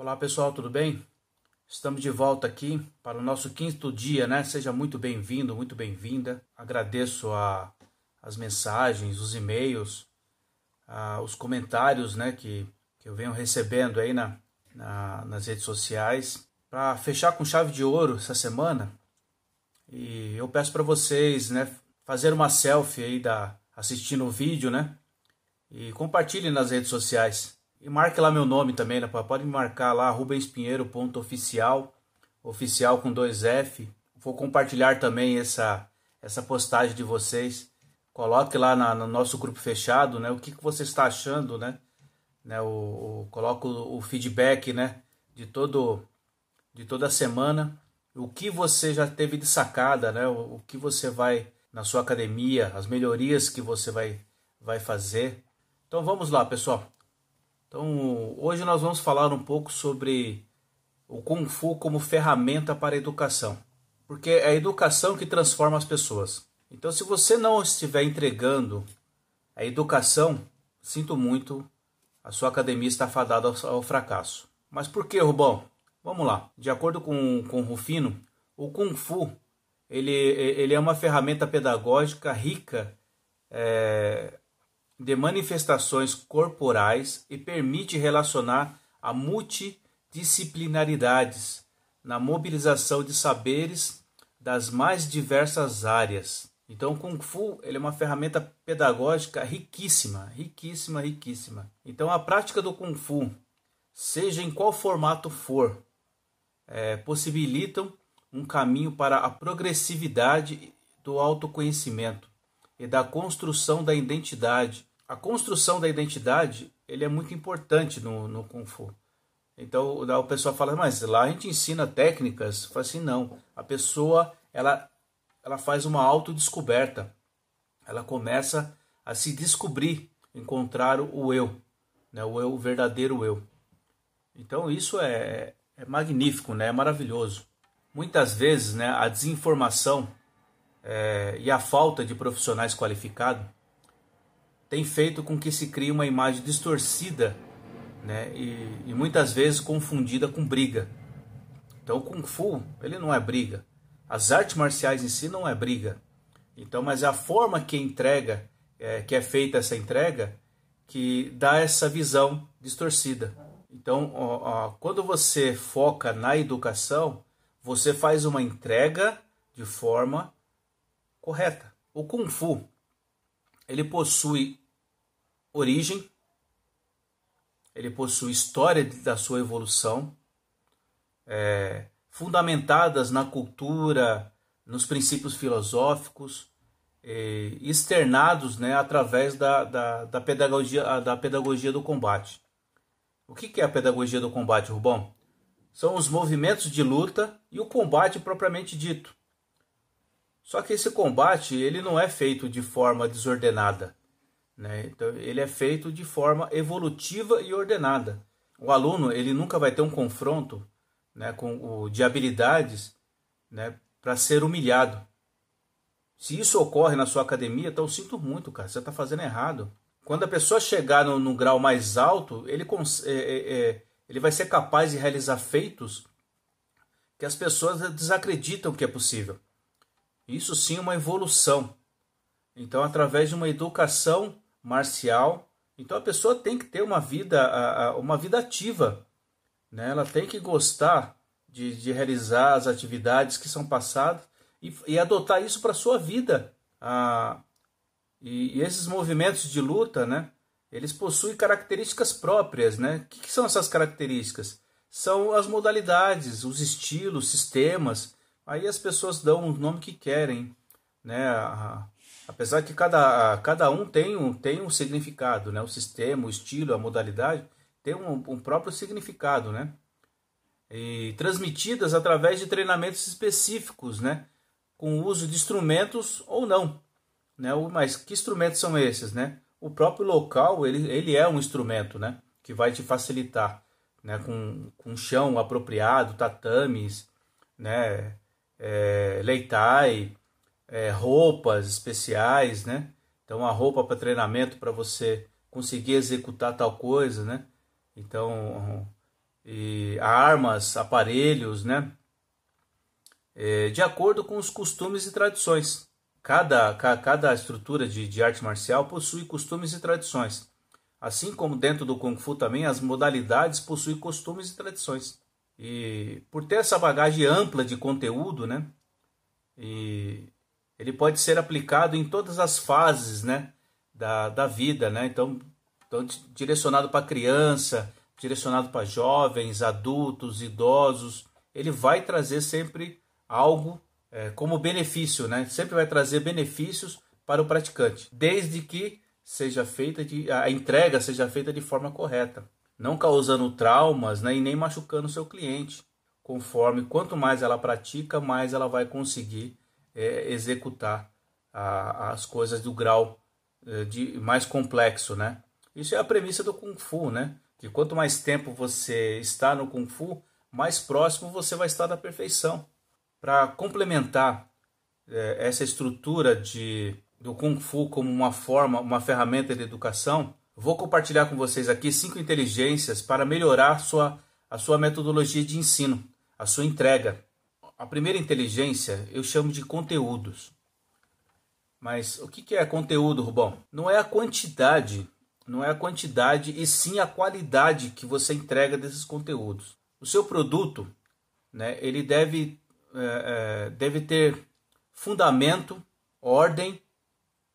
Olá pessoal, tudo bem? Estamos de volta aqui para o nosso quinto dia, né? Seja muito bem-vindo, muito bem-vinda. Agradeço a, as mensagens, os e-mails, a, os comentários, né? Que, que eu venho recebendo aí na, na nas redes sociais. Para fechar com chave de ouro essa semana, e eu peço para vocês, né? Fazer uma selfie aí da assistindo o vídeo, né? E compartilhe nas redes sociais. E marque lá meu nome também, né? Pode me marcar lá, rubenspinheiro.oficial, oficial com dois F. Vou compartilhar também essa, essa postagem de vocês. Coloque lá na, no nosso grupo fechado, né? O que, que você está achando, né? né? O, o, coloco o, feedback, né? De, todo, de toda semana. O que você já teve de sacada, né? O, o que você vai na sua academia, as melhorias que você vai, vai fazer. Então vamos lá, pessoal. Então, hoje nós vamos falar um pouco sobre o Kung Fu como ferramenta para a educação, porque é a educação que transforma as pessoas. Então, se você não estiver entregando a educação, sinto muito, a sua academia está fadada ao, fracasso. Mas por que, Rubão? Vamos lá. De acordo com, com Rufino, o Kung Fu ele, ele é uma ferramenta pedagógica rica é, de manifestações corporais e permite relacionar a multidisciplinaridades na mobilização de saberes das mais diversas áreas. Então, o Kung Fu ele é uma ferramenta pedagógica riquíssima, riquíssima, riquíssima. Então, a prática do Kung Fu, seja em qual formato for, é, possibilitam um caminho para a progressividade do autoconhecimento e da construção da identidade a construção da identidade ele é muito importante no, no Kung Fu. Então o pessoal fala, mas lá a gente ensina técnicas. Fala assim, não. A pessoa ela, ela faz uma autodescoberta. Ela começa a se descobrir, encontrar o eu, né? o eu, o verdadeiro eu. Então isso é, é magnífico, né? é maravilhoso. Muitas vezes né, a desinformação é, e a falta de profissionais qualificados tem feito com que se crie uma imagem distorcida né, e, e muitas vezes confundida com briga. Então o Kung Fu ele não é briga. As artes marciais em si não é briga. Então, mas é a forma que entrega, é, que é feita essa entrega, que dá essa visão distorcida. Então, ó, ó, quando você foca na educação, você faz uma entrega de forma correta. O Kung Fu ele possui origem, ele possui história da sua evolução, é, fundamentadas na cultura, nos princípios filosóficos, é, externados né, através da, da, da, pedagogia, da pedagogia do combate. O que é a pedagogia do combate, Rubão? São os movimentos de luta e o combate propriamente dito. Só que esse combate ele não é feito de forma desordenada. Né? Então, ele é feito de forma evolutiva e ordenada. O aluno ele nunca vai ter um confronto né, com o, de habilidades né, para ser humilhado. Se isso ocorre na sua academia, então sinto muito, cara. Você está fazendo errado. Quando a pessoa chegar no, no grau mais alto, ele, é, é, é, ele vai ser capaz de realizar feitos que as pessoas desacreditam que é possível. Isso sim é uma evolução. Então, através de uma educação marcial. Então a pessoa tem que ter uma vida, uma vida ativa. Né? Ela tem que gostar de, de realizar as atividades que são passadas e, e adotar isso para a sua vida. Ah, e, e, esses movimentos de luta, né, eles possuem características próprias. Né? O que, que são essas características? São as modalidades, os estilos, sistemas. Aí as pessoas dão o nome que querem. Né? A, Apesar que cada, cada um tem um, tem um significado, né? O sistema, o estilo, a modalidade tem um, um próprio significado, né? E transmitidas através de treinamentos específicos, né? Com o uso de instrumentos ou não, né? Mas que instrumentos são esses, né? O próprio local, ele, ele é um instrumento, né? Que vai te facilitar, né? Com, com chão apropriado, tatames, né? É, leitai, é, roupas especiais, né? Então, a roupa para treinamento para você conseguir executar tal coisa, né? Então, e armas, aparelhos, né? É, de acordo com os costumes e tradições. Cada, cada estrutura de, de arte marcial possui costumes e tradições. Assim como dentro do Kung Fu também, as modalidades possuem costumes e tradições. E por ter essa bagagem ampla de conteúdo, né? E ele pode ser aplicado em todas as fases, né? Da, da vida, né? Então, então direcionado para criança, direcionado para jovens, adultos, idosos. Ele vai trazer sempre algo é, como benefício, né? Sempre vai trazer benefícios para o praticante, desde que seja feita de a entrega seja feita de forma correta, não causando traumas né, e nem machucando o seu cliente. Conforme quanto mais ela pratica, mais ela vai conseguir é, executar a, as coisas do grau é, de mais complexo, né? Isso é a premissa do Kung Fu, né? Que quanto mais tempo você está no Kung Fu, mais próximo você vai estar da perfeição. Para complementar é, essa estrutura de do Kung Fu como uma forma, uma ferramenta de educação, vou compartilhar com vocês aqui cinco inteligências para melhorar sua, a sua metodologia de ensino, a sua entrega. A primeira inteligência eu chamo de conteúdos. Mas o que é conteúdo, Rubão? Não é a quantidade, não é a quantidade e sim a qualidade que você entrega desses conteúdos. O seu produto, né, ele deve, é, é, deve ter fundamento, ordem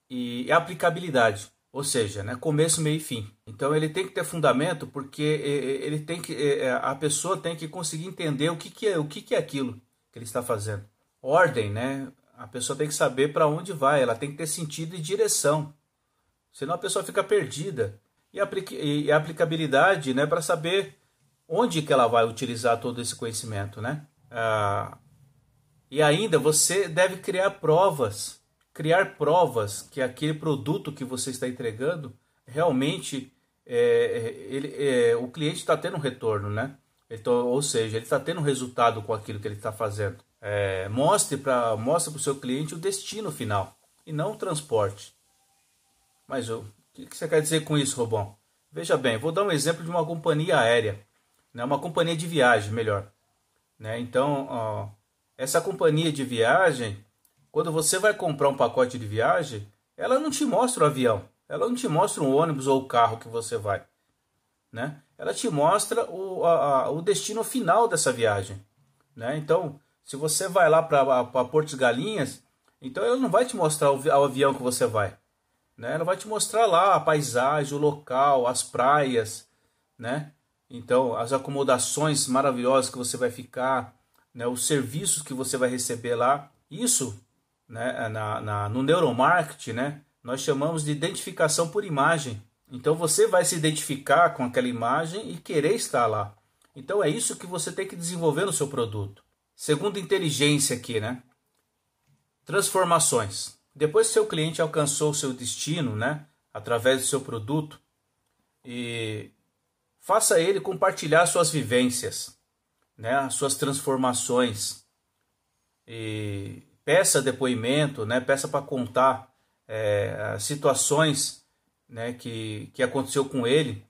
e aplicabilidade, ou seja, né, começo, meio e fim. Então ele tem que ter fundamento porque ele tem que a pessoa tem que conseguir entender o que, é o que é aquilo que ele está fazendo. Ordem, né? A pessoa tem que saber para onde vai, ela tem que ter sentido e direção. Senão a pessoa fica perdida. E, a aplicabilidade, né, para saber onde que ela vai utilizar todo esse conhecimento, né? Ah, e ainda você deve criar provas criar provas que aquele produto que você está entregando realmente é, é ele, é, o cliente está tendo um retorno, né? Então, ou seja, ele está tendo resultado com aquilo que ele está fazendo. É, mostre para mostre o seu cliente o destino final e não o transporte. Mas o que, que você quer dizer com isso, Robão? Veja bem, vou dar um exemplo de uma companhia aérea, né? uma companhia de viagem, melhor. Né? Então, ó, essa companhia de viagem quando você vai comprar um pacote de viagem, ela não te mostra o avião, ela não te mostra o ônibus ou o carro que você vai, né? Ela te mostra o, a, o destino final dessa viagem, né? Então, se você vai lá para Portos Galinhas, então ela não vai te mostrar o, o avião que você vai, né? Ela vai te mostrar lá a paisagem, o local, as praias, né? Então, as acomodações maravilhosas que você vai ficar, né? os serviços que você vai receber lá. Isso né, na, na, no neuromarketing, né, nós chamamos de identificação por imagem. Então você vai se identificar com aquela imagem e querer estar lá. Então é isso que você tem que desenvolver no seu produto. Segundo inteligência aqui, né? Transformações. Depois que seu cliente alcançou o seu destino, né, através do seu produto, e faça ele compartilhar suas vivências, né, suas transformações. E peça depoimento, né, peça para contar é, situações né, que, que aconteceu com ele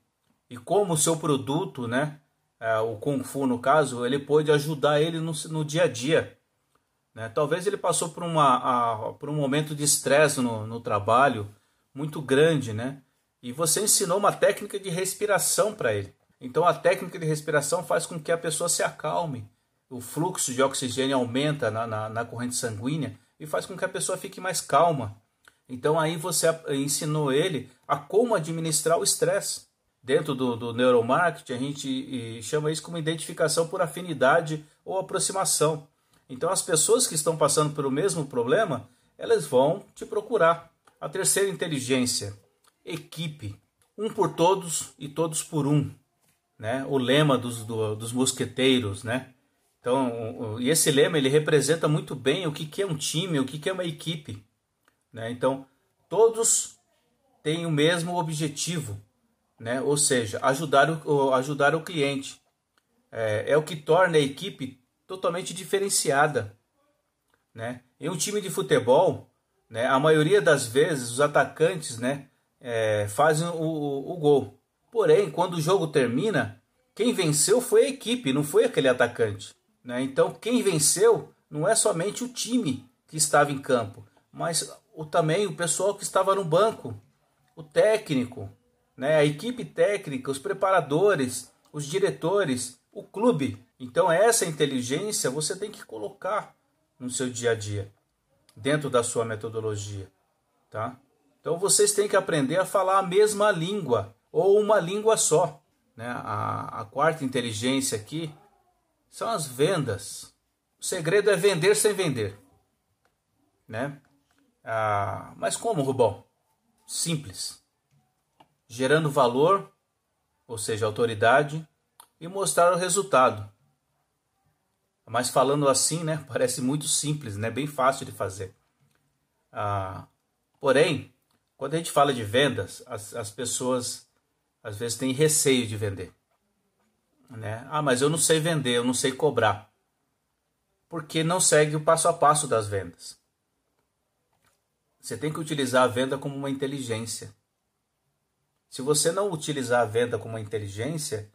e como o seu produto, né, é, o Kung Fu no caso, ele pôde ajudar ele no, no dia a dia. Né? Talvez ele passou por, uma, a, por um momento de estresse no, no trabalho muito grande, né? E você ensinou uma técnica de respiração para ele. Então a técnica de respiração faz com que a pessoa se acalme, o fluxo de oxigênio aumenta na, na, na, corrente sanguínea e faz com que a pessoa fique mais calma. Então aí você ensinou ele a como administrar o estresse. Dentro do, do neuromarketing, a gente chama isso como identificação por afinidade ou aproximação. Então as pessoas que estão passando pelo mesmo problema, elas vão te procurar. A terceira inteligência, equipe. Um por todos e todos por um. Né? O lema dos, do, dos mosqueteiros, né? Então, e esse lema ele representa muito bem o que, que é um time, o que, que é uma equipe. Né? Então, todos têm o mesmo objetivo, né? ou seja, ajudar o, ajudar o cliente. É, é o que torna a equipe totalmente diferenciada. Né? Em um time de futebol, né, a maioria das vezes os atacantes né, é, fazem o, o, gol. Porém, quando o jogo termina, quem venceu foi a equipe, não foi aquele atacante. Né? Então, quem venceu não é somente o time que estava em campo, mas o, também o pessoal que estava no banco, o técnico, né? a equipe técnica, os preparadores, os diretores, o clube. Então, essa inteligência você tem que colocar no seu dia a dia, dentro da sua metodologia. Tá? Então, vocês têm que aprender a falar a mesma língua ou uma língua só. Né? A, a quarta inteligência aqui são as vendas. O segredo é vender sem vender. Né? Ah, mas como, Rubão? Simples. Gerando valor, ou seja, autoridade, e mostrar o resultado. Mas falando assim, né, parece muito simples, né, bem fácil de fazer. Ah, porém, quando a gente fala de vendas, as, as pessoas às vezes têm receio de vender. Né? Ah, mas eu não sei vender, eu não sei cobrar. Porque não segue o passo a passo das vendas. Você tem que utilizar a venda como uma inteligência. Se você não utilizar a venda como uma inteligência,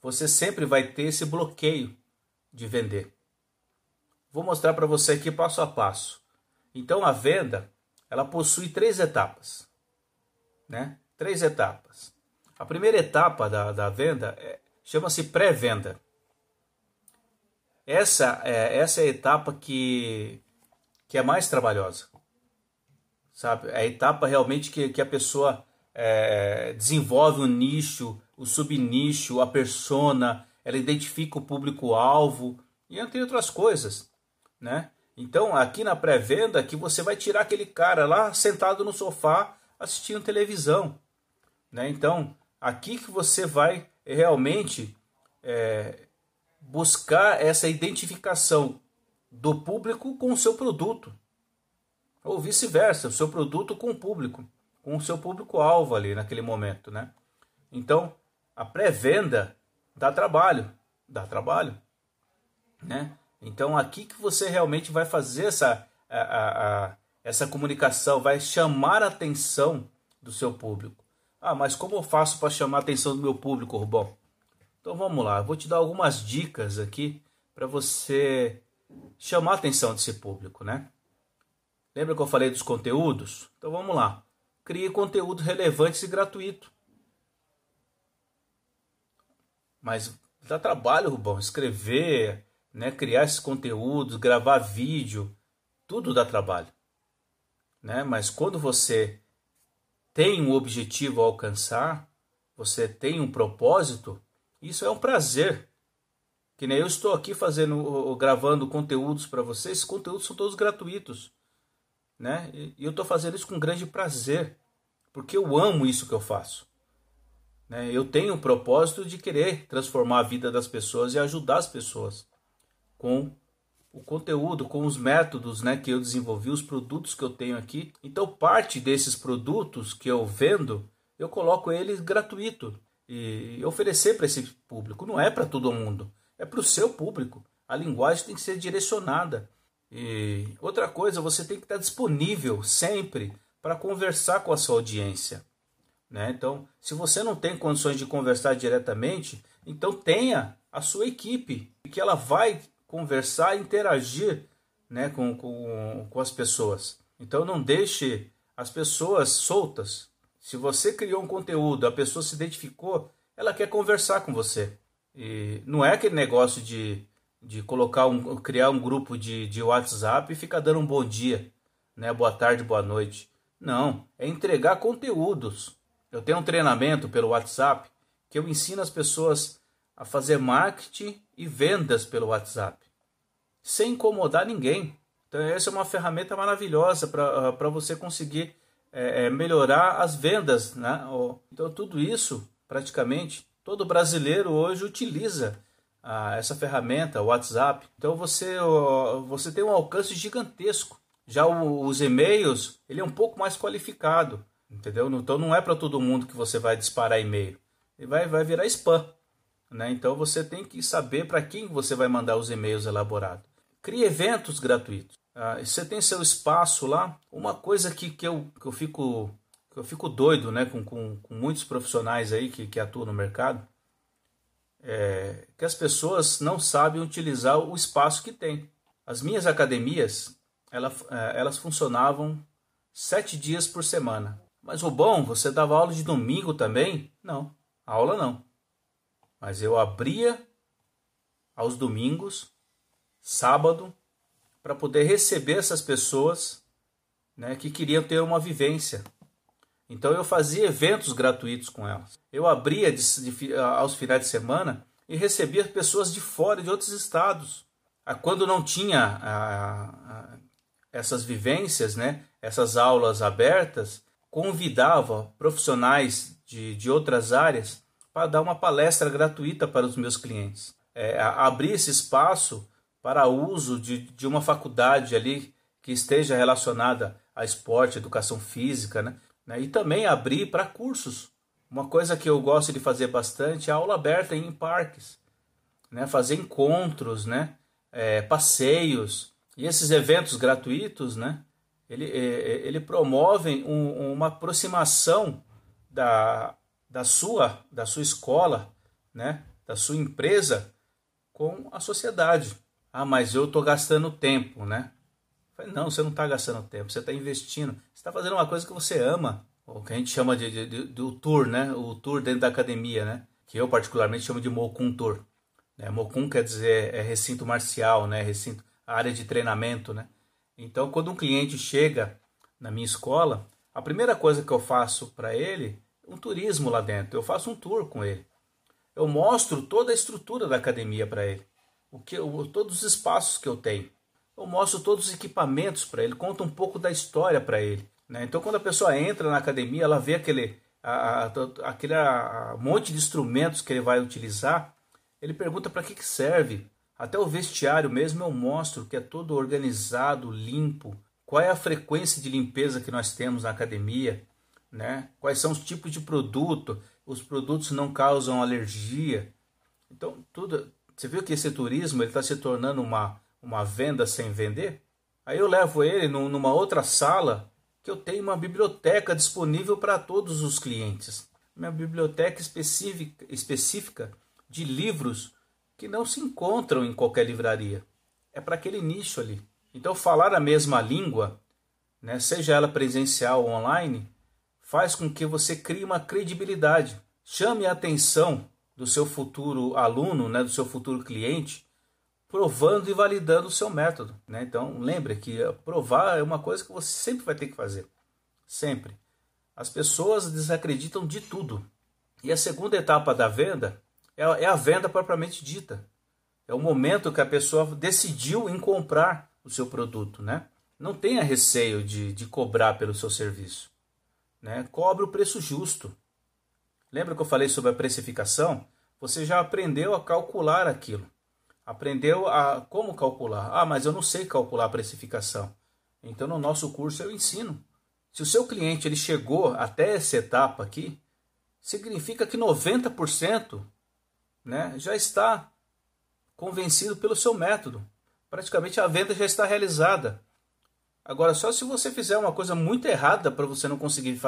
você sempre vai ter esse bloqueio de vender. Vou mostrar para você aqui passo a passo. Então a venda, ela possui três etapas, né? Três etapas. A primeira etapa da, da venda é, chama-se pré-venda. Essa é, essa é a etapa que, que é mais trabalhosa. Sabe? É a etapa realmente que, que a pessoa é, desenvolve o nicho, o subnicho, a persona, ela identifica o público-alvo e entre outras coisas. Né? Então, aqui na pré-venda, que você vai tirar aquele cara lá sentado no sofá assistindo televisão. Né? Então, aqui que você vai realmente é, buscar essa identificação do público com o seu produto. Ou vice-versa, o seu produto com o público, com o seu público-alvo ali naquele momento. Né? Então, a pré-venda dá trabalho, dá trabalho. Né? Então, aqui que você realmente vai fazer essa, a, a, a, essa comunicação, vai chamar a atenção do seu público. Ah, mas como eu faço para chamar a atenção do meu público, Rubão? Então vamos lá, eu vou te dar algumas dicas aqui para você chamar a atenção desse público, né? Lembra que eu falei dos conteúdos? Então vamos lá. Crie conteúdo relevante e gratuito. Mas dá trabalho, Rubão, escrever, né, criar esses conteúdos, gravar vídeo, tudo dá trabalho. Né? Mas quando você tem um objetivo a alcançar, você tem um propósito, isso é um prazer. Que nem eu estou aqui fazendo, gravando conteúdos para vocês, esses conteúdos são todos gratuitos, né? E eu estou fazendo isso com grande prazer, porque eu amo isso que eu faço. Né? Eu tenho o propósito de querer transformar a vida das pessoas e ajudar as pessoas com o conteúdo, com os métodos né, que eu desenvolvi, os produtos que eu tenho aqui. Então, parte desses produtos que eu vendo, eu coloco eles gratuito e oferecer para esse público. Não é para todo mundo, é para o seu público. A linguagem tem que ser direcionada. E outra coisa, você tem que estar disponível sempre para conversar com a sua audiência. Né? Então, se você não tem condições de conversar diretamente, então tenha a sua equipe, que ela vai conversar, interagir né, com, com, com as pessoas. Então não deixe as pessoas soltas. Se você criou um conteúdo, a pessoa se identificou, ela quer conversar com você. E não é aquele negócio de, de colocar um, criar um grupo de, de WhatsApp e ficar dando um bom dia, né? Boa tarde, boa noite. Não, é entregar conteúdos. Eu tenho um treinamento pelo WhatsApp que eu ensino as pessoas a fazer marketing e vendas pelo WhatsApp, sem incomodar ninguém. Então, essa é uma ferramenta maravilhosa para ah, você conseguir é, é, melhorar as vendas. Né? Então, tudo isso, praticamente, todo brasileiro hoje utiliza ah, essa ferramenta, o WhatsApp. Então, você, você tem um alcance gigantesco. Já os e-mails, ele é um pouco mais qualificado, entendeu? Então, não é para todo mundo que você vai disparar e-mail. Ele vai, vai virar spam. Né? Então você tem que saber para quem você vai mandar os e-mails elaborados. Crie eventos gratuitos. Ah, você tem seu espaço lá. Uma coisa que, que, eu, que eu fico eu fico doido né, com, com, com muitos profissionais aí que, que atuam no mercado é que as pessoas não sabem utilizar o espaço que tem. As minhas academias, ela, é, elas funcionavam sete dias por semana. Mas o bom, você dava aula de domingo também? Não, aula não. Mas eu abria aos domingos, sábado, para poder receber essas pessoas né, que queriam ter uma vivência. Então eu fazia eventos gratuitos com elas. Eu abria de, de, aos finais de semana e recebia pessoas de fora, de outros estados. Quando não tinha a, a, essas vivências, né, essas aulas abertas, convidava profissionais de, de outras áreas para dar uma palestra gratuita para os meus clientes. É, abrir esse espaço para uso de, de uma faculdade ali que esteja relacionada a esporte, educação física, né? Né? E também abrir para cursos. Uma coisa que eu gosto de fazer bastante é aula aberta em parques, né? Fazer encontros, né? É, passeios e esses eventos gratuitos, né? Ele, é, é, ele promovem um, uma aproximação da, da sua da sua escola, né? Da sua empresa com a sociedade. Ah, mas eu estou gastando tempo, né? Falei, não, você não está gastando tempo, você está investindo. Você está fazendo uma coisa que você ama. O que a gente chama de, de, de, de, tour, né? O tour dentro da academia, né? Que eu particularmente chamo de Mokun Tour. Né? Mokun quer dizer é recinto marcial, né? Recinto, área de treinamento, né? Então, quando um cliente chega na minha escola, a primeira coisa que eu faço para ele, um turismo lá dentro. Eu faço um tour com ele. Eu mostro toda a estrutura da academia para ele. O que, o, todos os espaços que eu tenho eu mostro todos os equipamentos para ele, conto um pouco da história para ele. Né? Então, quando a pessoa entra na academia, ela vê aquele, a, a, aquele a, monte de instrumentos que ele vai utilizar, ele pergunta para que, que serve. Até o vestiário mesmo eu mostro que é todo organizado, limpo. Qual é a frequência de limpeza que nós temos na academia? Né? Quais são os tipos de produto? Os produtos não causam alergia. Então, tudo. Você viu que esse turismo está se tornando uma, uma venda sem vender, aí eu levo ele numa outra sala que eu tenho uma biblioteca disponível para todos os clientes. Minha biblioteca específica, específica de livros que não se encontram em qualquer livraria. É para aquele nicho ali. Então, falar a mesma língua, né, seja ela presencial ou online, faz com que você crie uma credibilidade. Chame a atenção do seu futuro aluno, né, do seu futuro cliente, provando e validando o seu método. Né? Então, lembre que provar é uma coisa que você sempre vai ter que fazer. Sempre. As pessoas desacreditam de tudo. E a segunda etapa da venda é, é a venda propriamente dita. É o momento que a pessoa decidiu em comprar o seu produto. Né? Não tenha receio de, de cobrar pelo seu serviço. Né? Cobre o preço justo. Lembra que eu falei sobre a precificação? Você já aprendeu a calcular aquilo. Aprendeu a como calcular. Ah, mas eu não sei calcular a precificação. Então no nosso curso eu ensino. Se o seu cliente ele chegou até essa etapa aqui, significa que 90% né, já está convencido pelo seu método. Praticamente a venda já está realizada. Agora, só se você fizer uma coisa muito errada para você não conseguir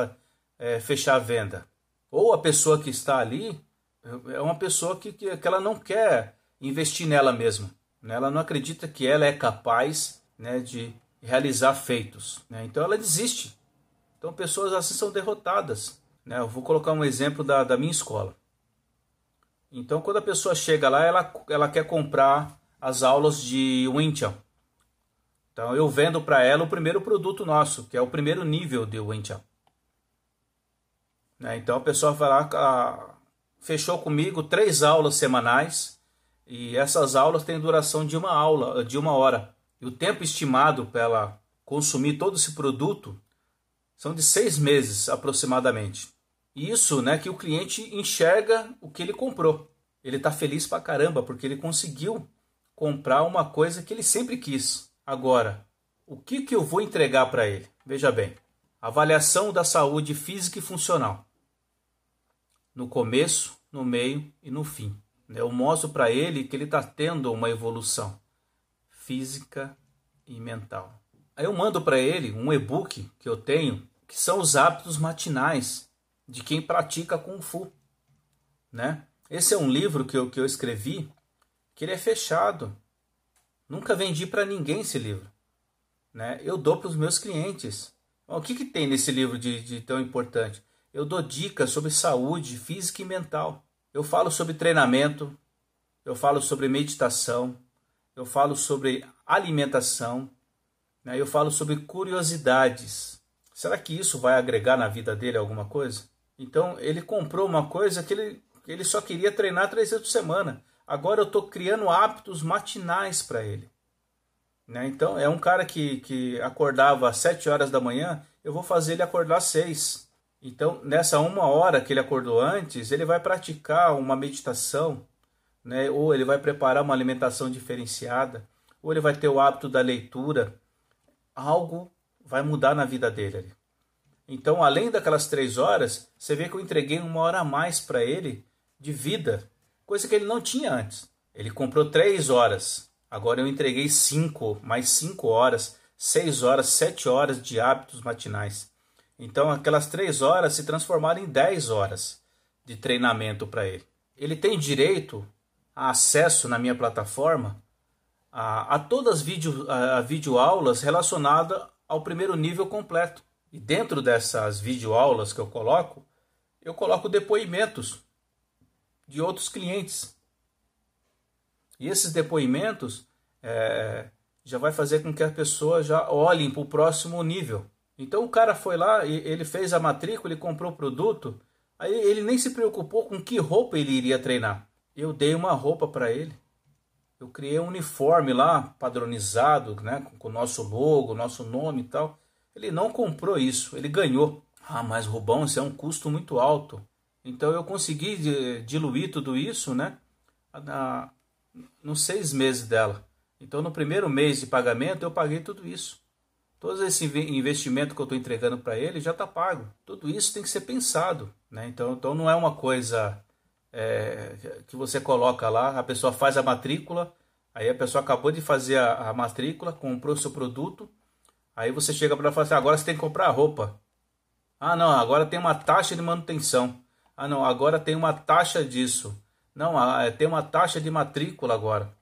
é, fechar a venda. Ou a pessoa que está ali é uma pessoa que, que, que ela não quer investir nela mesma. Né? Ela não acredita que ela é capaz né, de realizar feitos. Né? Então ela desiste. Então pessoas assim são derrotadas. Né? Eu vou colocar um exemplo da, da minha escola. Então quando a pessoa chega lá, ela, ela quer comprar as aulas de Winchell. Então eu vendo para ela o primeiro produto nosso, que é o primeiro nível de Winchell. Né? Então a pessoa vai lá, a, fechou comigo três aulas semanais e essas aulas têm duração de uma aula, de uma hora. E o tempo estimado para ela consumir todo esse produto são de seis meses aproximadamente. Isso, né, que o cliente enxerga o que ele comprou. Ele está feliz pra caramba porque ele conseguiu comprar uma coisa que ele sempre quis. Agora, o que, que eu vou entregar para ele? Veja bem, avaliação da saúde física e funcional. No começo, no meio e no fim. Né? Eu mostro para ele que ele está tendo uma evolução física e mental. Aí eu mando para ele um e-book que eu tenho, que são os hábitos matinais de quem pratica Kung Fu. Né? Esse é um livro que eu, que eu escrevi que ele é fechado. Nunca vendi para ninguém esse livro. Né? Eu dou para os meus clientes. O que, que tem nesse livro de, de tão importante? Eu dou dicas sobre saúde física e mental. Eu falo sobre treinamento, eu falo sobre meditação, eu falo sobre alimentação, né? eu falo sobre curiosidades. Será que isso vai agregar na vida dele alguma coisa? Então ele comprou uma coisa que ele, ele só queria treinar três vezes por semana. Agora eu estou criando hábitos matinais para ele. Né? Então é um cara que, que acordava às sete horas da manhã, eu vou fazer ele acordar às seis. Então nessa uma hora que ele acordou antes, ele vai praticar uma meditação né? ou ele vai preparar uma alimentação diferenciada, ou ele vai ter o hábito da leitura, algo vai mudar na vida dele. Então, além daquelas três horas, você vê que eu entreguei uma hora a mais para ele de vida, coisa que ele não tinha antes. Ele comprou três horas, agora eu entreguei cinco, mais cinco horas, seis horas, sete horas de hábitos matinais. Então, aquelas três horas se transformaram em dez horas de treinamento para ele. Ele tem direito acesso na minha plataforma a, a todas as vídeo, a, a videoaulas relacionadas ao primeiro nível completo. E dentro dessas videoaulas que eu coloco, eu coloco depoimentos de outros clientes. E esses depoimentos é, já vai fazer com que a pessoa já olhe para o próximo nível. Então o cara foi lá, ele fez a matrícula, ele comprou o produto, aí ele nem se preocupou com que roupa ele iria treinar eu dei uma roupa para ele. Eu criei um uniforme lá, padronizado, né, com o nosso logo, nosso nome e tal. Ele não comprou isso, ele ganhou. Ah, mas Rubão, isso é um custo muito alto. Então eu consegui diluir tudo isso, né, na, nos seis meses dela. Então no primeiro mês de pagamento eu paguei tudo isso. Todo esse investimento que eu estou entregando para ele já está pago. Tudo isso tem que ser pensado. Né? Então, então não é uma coisa é, que você coloca lá, a pessoa faz a matrícula, aí a pessoa acabou de fazer a, a matrícula, comprou seu produto, aí você chega para ela e fala assim, agora você tem que comprar a roupa. Ah não, agora tem uma taxa de manutenção. Ah não, agora tem uma taxa disso. Não, ah, é, tem uma taxa de matrícula agora.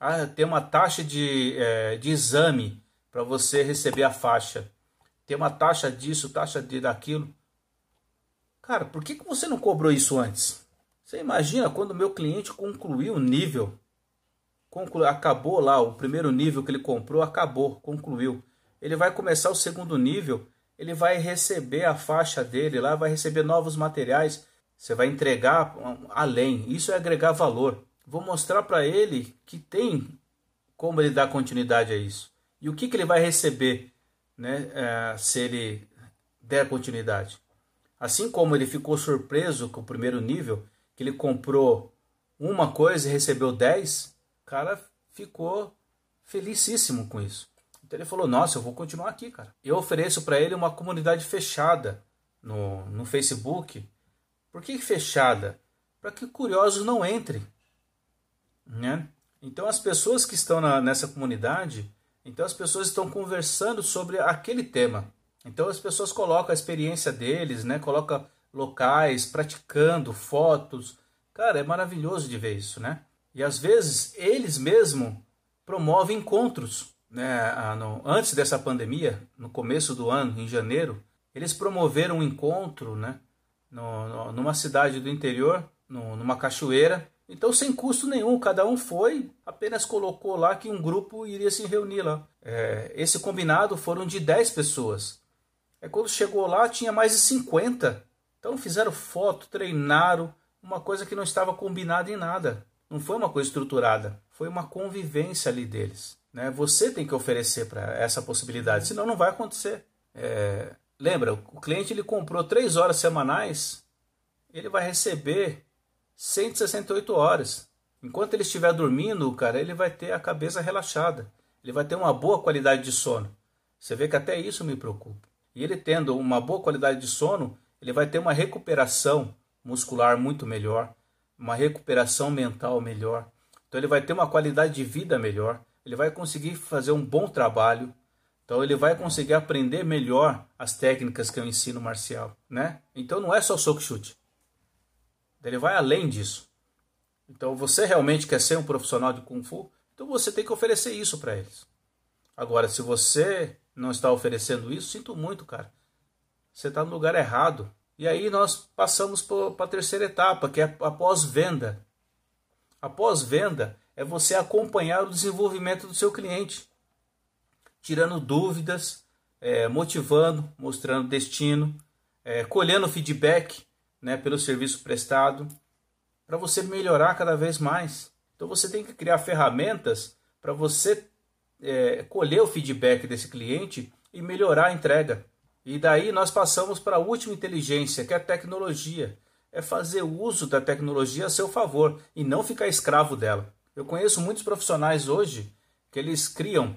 Ah, tem uma taxa de, é, de exame para você receber a faixa. Tem uma taxa disso, taxa de daquilo. Cara, por que, que você não cobrou isso antes? Você imagina quando o meu cliente concluiu o nível, conclu, acabou lá, o primeiro nível que ele comprou, acabou, concluiu. Ele vai começar o segundo nível, ele vai receber a faixa dele lá, vai receber novos materiais, você vai entregar além. Isso é agregar valor. Vou mostrar para ele que tem como ele dar continuidade a isso. E o que, que ele vai receber né, é, se ele der continuidade. Assim como ele ficou surpreso com o primeiro nível, que ele comprou uma coisa e recebeu 10, o cara ficou felicíssimo com isso. Então ele falou: Nossa, eu vou continuar aqui, cara. Eu ofereço para ele uma comunidade fechada no, no Facebook. Por que fechada? Para que curiosos não entrem. Né? Então as pessoas que estão na, nessa comunidade, então as pessoas estão conversando sobre aquele tema. Então as pessoas colocam a experiência deles, né? Coloca locais, praticando, fotos. Cara, é maravilhoso de ver isso, né? E às vezes eles mesmo promovem encontros. Né? Antes dessa pandemia, no começo do ano, em janeiro, eles promoveram um encontro né? Numa cidade do interior, numa cachoeira. Então, sem custo nenhum, cada um foi, apenas colocou lá que um grupo iria se reunir lá. É, esse combinado foram de 10 pessoas. É quando chegou lá, tinha mais de 50 então fizeram foto, treinaram, uma coisa que não estava combinada em nada. Não foi uma coisa estruturada, foi uma convivência ali deles. Né? Você tem que oferecer para essa possibilidade, senão não vai acontecer. É... Lembra, o cliente ele comprou três horas semanais, ele vai receber 168 horas. Enquanto ele estiver dormindo, cara, ele vai ter a cabeça relaxada. Ele vai ter uma boa qualidade de sono. Você vê que até isso me preocupa. E ele tendo uma boa qualidade de sono, ele vai ter uma recuperação muscular muito melhor, uma recuperação mental melhor. Então ele vai ter uma qualidade de vida melhor, ele vai conseguir fazer um bom trabalho. Então ele vai conseguir aprender melhor as técnicas que eu ensino marcial, né? Então não é só soco chute. Ele vai além disso. Então você realmente quer ser um profissional de Kung Fu? Então você tem que oferecer isso para eles. Agora, se você não está oferecendo isso, sinto muito, cara. Você está no lugar errado. E aí nós passamos para a terceira etapa, que é a pós-venda. A pós-venda é você acompanhar o desenvolvimento do seu cliente, tirando dúvidas, é, motivando, mostrando destino, é, colhendo feedback né, pelo serviço prestado, para você melhorar cada vez mais. Então você tem que criar ferramentas para você é, colher o feedback desse cliente e melhorar a entrega. E daí nós passamos para a última inteligência, que é a tecnologia. É fazer uso da tecnologia a seu favor e não ficar escravo dela. Eu conheço muitos profissionais hoje que eles criam,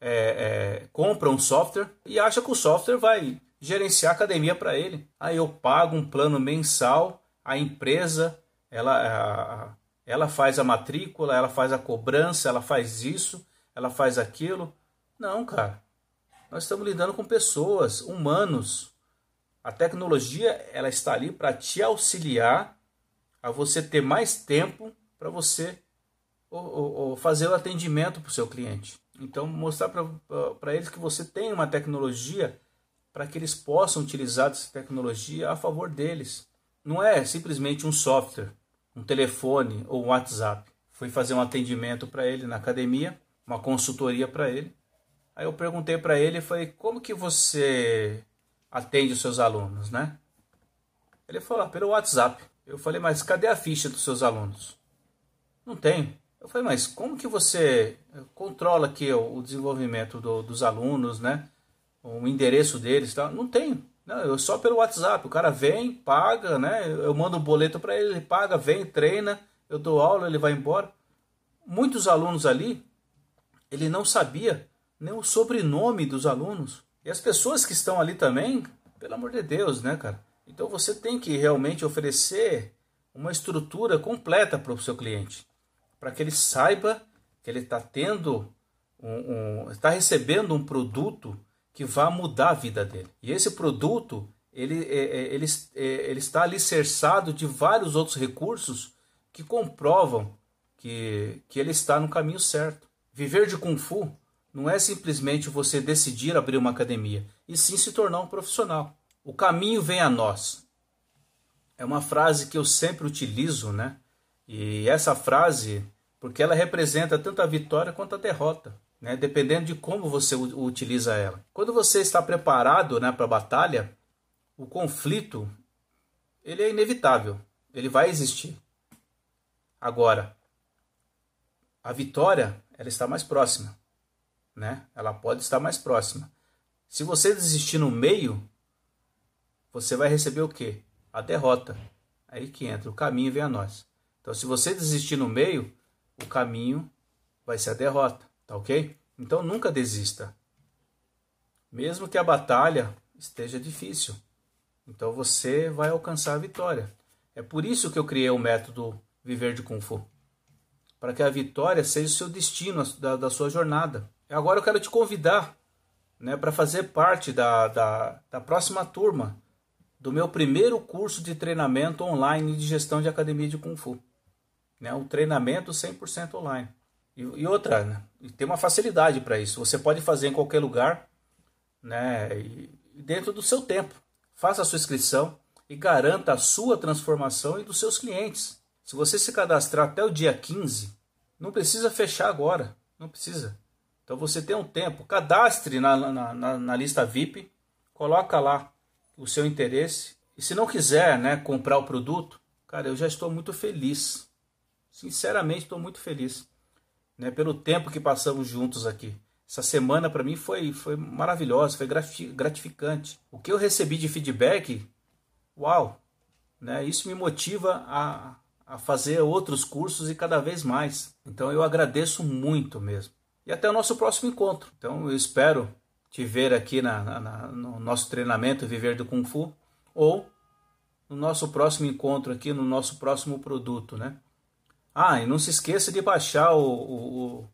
é, é, compram software e acham que o software vai gerenciar academia para ele. Aí eu pago um plano mensal, a empresa ela, ela faz a matrícula, ela faz a cobrança, ela faz isso, ela faz aquilo. Não, cara. Nós estamos lidando com pessoas, humanos. A tecnologia ela está ali para te auxiliar a você ter mais tempo para você fazer o atendimento para o seu cliente. Então, mostrar para eles que você tem uma tecnologia para que eles possam utilizar essa tecnologia a favor deles. Não é simplesmente um software um telefone ou um WhatsApp. Fui fazer um atendimento para ele na academia, uma consultoria para ele. Aí eu perguntei para ele e falei: "Como que você atende os seus alunos, né?" Ele falou: ah, "Pelo WhatsApp". Eu falei: "Mas cadê a ficha dos seus alunos?" "Não tem". Eu falei: "Mas como que você controla aqui o desenvolvimento do, dos alunos, né? O endereço deles, tá? Não tenho. Não, eu só pelo WhatsApp. O cara vem, paga, né? Eu mando um boleto para ele, ele paga, vem, treina, eu dou aula, ele vai embora. Muitos alunos ali, ele não sabia nem o sobrenome dos alunos. E as pessoas que estão ali também, pelo amor de Deus, né, cara? Então você tem que realmente oferecer uma estrutura completa para o seu cliente, para que ele saiba que ele está tendo um, um, está recebendo um produto que vá mudar a vida dele. E esse produto ele, é, é, ele, é, ele está alicerçado de vários outros recursos que comprovam que, que ele está no caminho certo. Viver de Kung Fu não é simplesmente você decidir abrir uma academia, e sim se tornar um profissional. O caminho vem a nós. É uma frase que eu sempre utilizo, né? E essa frase, porque ela representa tanto a vitória quanto a derrota né, dependendo de como você utiliza ela. Quando você está preparado né, para a batalha, o conflito ele é inevitável, ele vai existir. Agora, a vitória ela está mais próxima, né? Ela pode estar mais próxima. Se você desistir no meio, você vai receber o quê? A derrota. Aí que entra, o caminho vem a nós. Então, se você desistir no meio, o caminho vai ser a derrota. Tá ok? Então nunca desista. Mesmo que a batalha esteja difícil. Então você vai alcançar a vitória. É por isso que eu criei o método Viver de Kung Fu. Para que a vitória seja o seu destino da, da sua jornada. Agora eu quero te convidar né, para fazer parte da, da, da próxima turma do meu primeiro curso de treinamento online de gestão de academia de Kung Fu. Né, um treinamento 100% online. E, outra, né? tem uma facilidade para isso. Você pode fazer em qualquer lugar, né? E, dentro do seu tempo. Faça a sua inscrição e garanta a sua transformação e dos seus clientes. Se você se cadastrar até o dia 15, não precisa fechar agora. Não precisa. Então você tem um tempo. Cadastre na, na, na, na lista VIP, coloca lá o seu interesse. E se não quiser né, comprar o produto, cara, eu já estou muito feliz. Sinceramente, estou muito feliz né, pelo tempo que passamos juntos aqui. Essa semana para mim foi, foi maravilhosa, foi gratificante. O que eu recebi de feedback, uau! Né, isso me motiva a, a fazer outros cursos e cada vez mais. Então eu agradeço muito mesmo. E até o nosso próximo encontro. Então eu espero te ver aqui na, na, no nosso treinamento Viver do Kung Fu ou no nosso próximo encontro aqui, no nosso próximo produto, né? Ah, e não se esqueça de baixar o, o,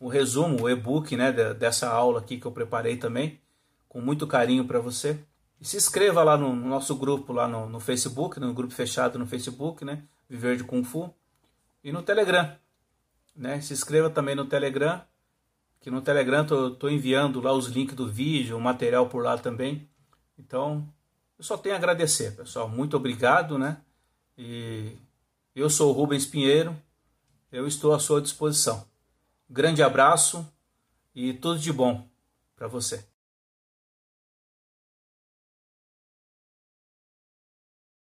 o resumo, o e-book né, dessa aula aqui que eu preparei também, com muito carinho para você. E se inscreva lá no, no nosso grupo, lá no, no, Facebook, no grupo fechado no Facebook, né? Viver de Kung Fu. e no Telegram. Né? Se inscreva também no Telegram, que no Telegram estou enviando lá os links do vídeo, o material por lá também. Então, eu só tenho a agradecer, pessoal. Muito obrigado, né? E eu sou o Rubens Pinheiro, eu estou à sua disposição. Grande abraço e tudo de bom para você.